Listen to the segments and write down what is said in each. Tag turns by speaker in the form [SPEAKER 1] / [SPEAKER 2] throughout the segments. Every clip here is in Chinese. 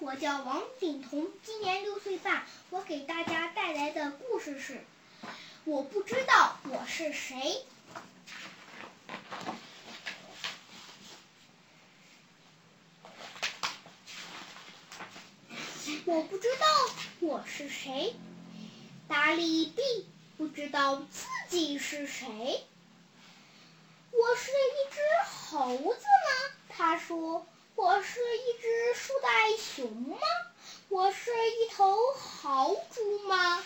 [SPEAKER 1] 我叫王景彤，今年六岁半。我给大家带来的故事是：我不知道我是谁。我不知道我是谁。达利并不知道自己是谁。我是一只猴子吗？他说。我是一只树袋熊吗？我是一头豪猪吗？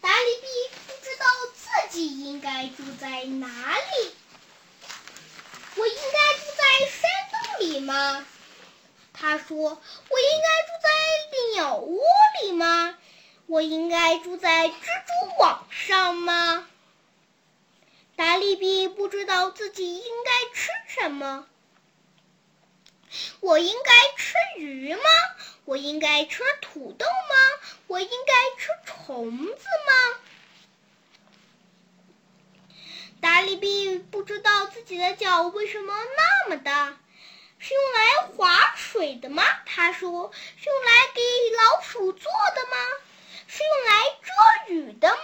[SPEAKER 1] 达利比不知道自己应该住在哪里。我应该住在山洞里吗？他说：“我应该住在鸟窝里吗？我应该住在蜘蛛网上吗？”达利比不知道自己应该吃什么。我应该吃鱼吗？我应该吃土豆吗？我应该吃虫子吗？达利比不知道自己的脚为什么那么大，是用来划水的吗？他说：“是用来给老鼠做的吗？是用来遮雨的吗？”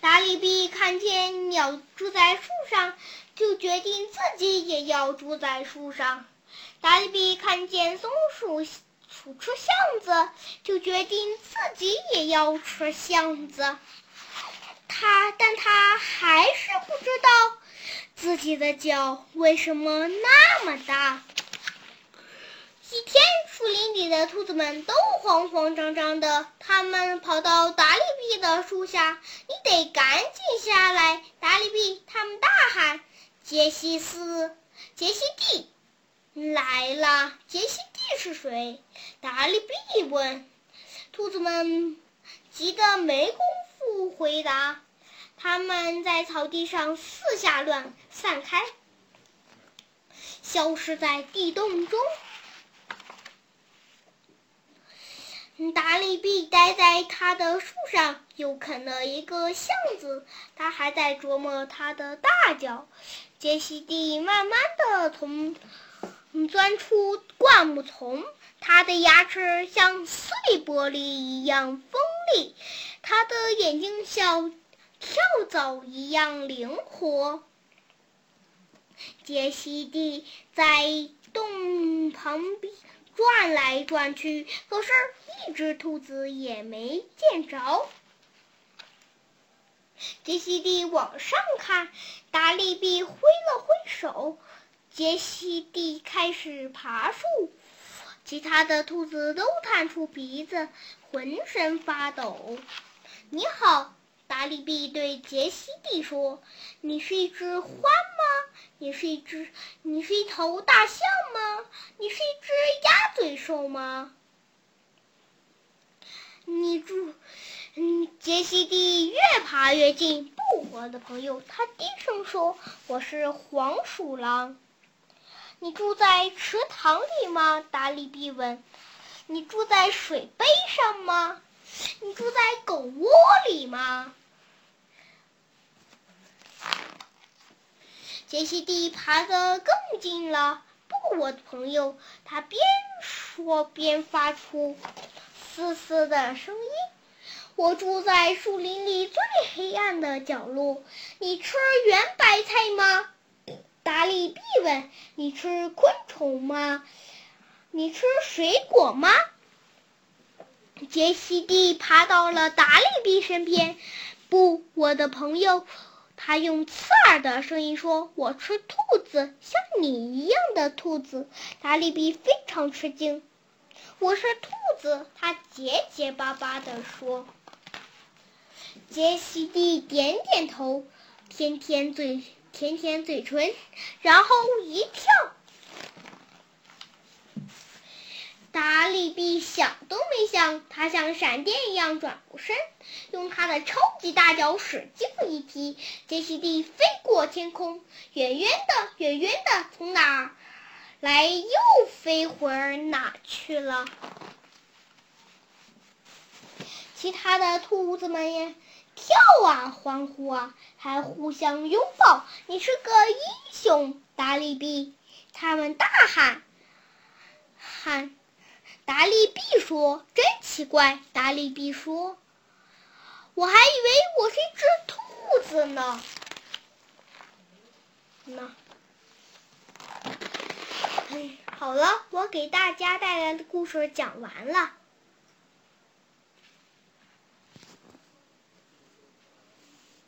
[SPEAKER 1] 达利比看见鸟住在树上，就决定自己也要住在树上。达利比看见松鼠鼠吃橡子，就决定自己也要吃橡子。他，但他还是不知道自己的脚为什么那么大。一天，兔子们都慌慌张张的。他们跑到达利比的树下，“你得赶紧下来，达利比！”他们大喊。杰西斯，杰西蒂来了。杰西蒂是谁？达利比问。兔子们急得没工夫回答。他们在草地上四下乱散开，消失在地洞中。达利比待在他的树上，又啃了一个橡子。他还在琢磨他的大脚。杰西蒂慢慢的从钻出灌木丛，他的牙齿像碎玻璃一样锋利，他的眼睛像跳蚤一样灵活。杰西蒂在洞旁边。转来转去，可是一只兔子也没见着。杰西蒂往上看，达利比挥了挥手，杰西蒂开始爬树。其他的兔子都探出鼻子，浑身发抖。你好。达利比对杰西蒂说：“你是一只獾吗？你是一只，你是一头大象吗？你是一只鸭嘴兽吗？”你住，嗯，杰西蒂越爬越近。不，我的朋友，他低声说：“我是黄鼠狼。”你住在池塘里吗？达利比问。你住在水杯上吗？你住在狗窝里吗？杰西蒂爬得更近了。不，我的朋友，他边说边发出嘶嘶的声音。我住在树林里最黑暗的角落。你吃圆白菜吗？达利比问。你吃昆虫吗？你吃水果吗？杰西蒂爬到了达利比身边。不，我的朋友。他用刺耳的声音说：“我吃兔子，像你一样的兔子。”达利比非常吃惊。“我是兔子。”他结结巴巴地说。杰西蒂点点头，舔舔嘴，舔舔嘴唇，然后一跳。达利比想都没想，他像闪电一样转过身，用他的超级大脚使劲一踢，杰西蒂飞过天空，远远的，远远的，从哪儿来又飞回哪去了。其他的兔子们也跳啊，欢呼啊，还互相拥抱。你是个英雄，达利比！他们大喊喊。达利毕说：“真奇怪。”达利毕说：“我还以为我是一只兔子呢。”那，哎，好了，我给大家带来的故事讲完了。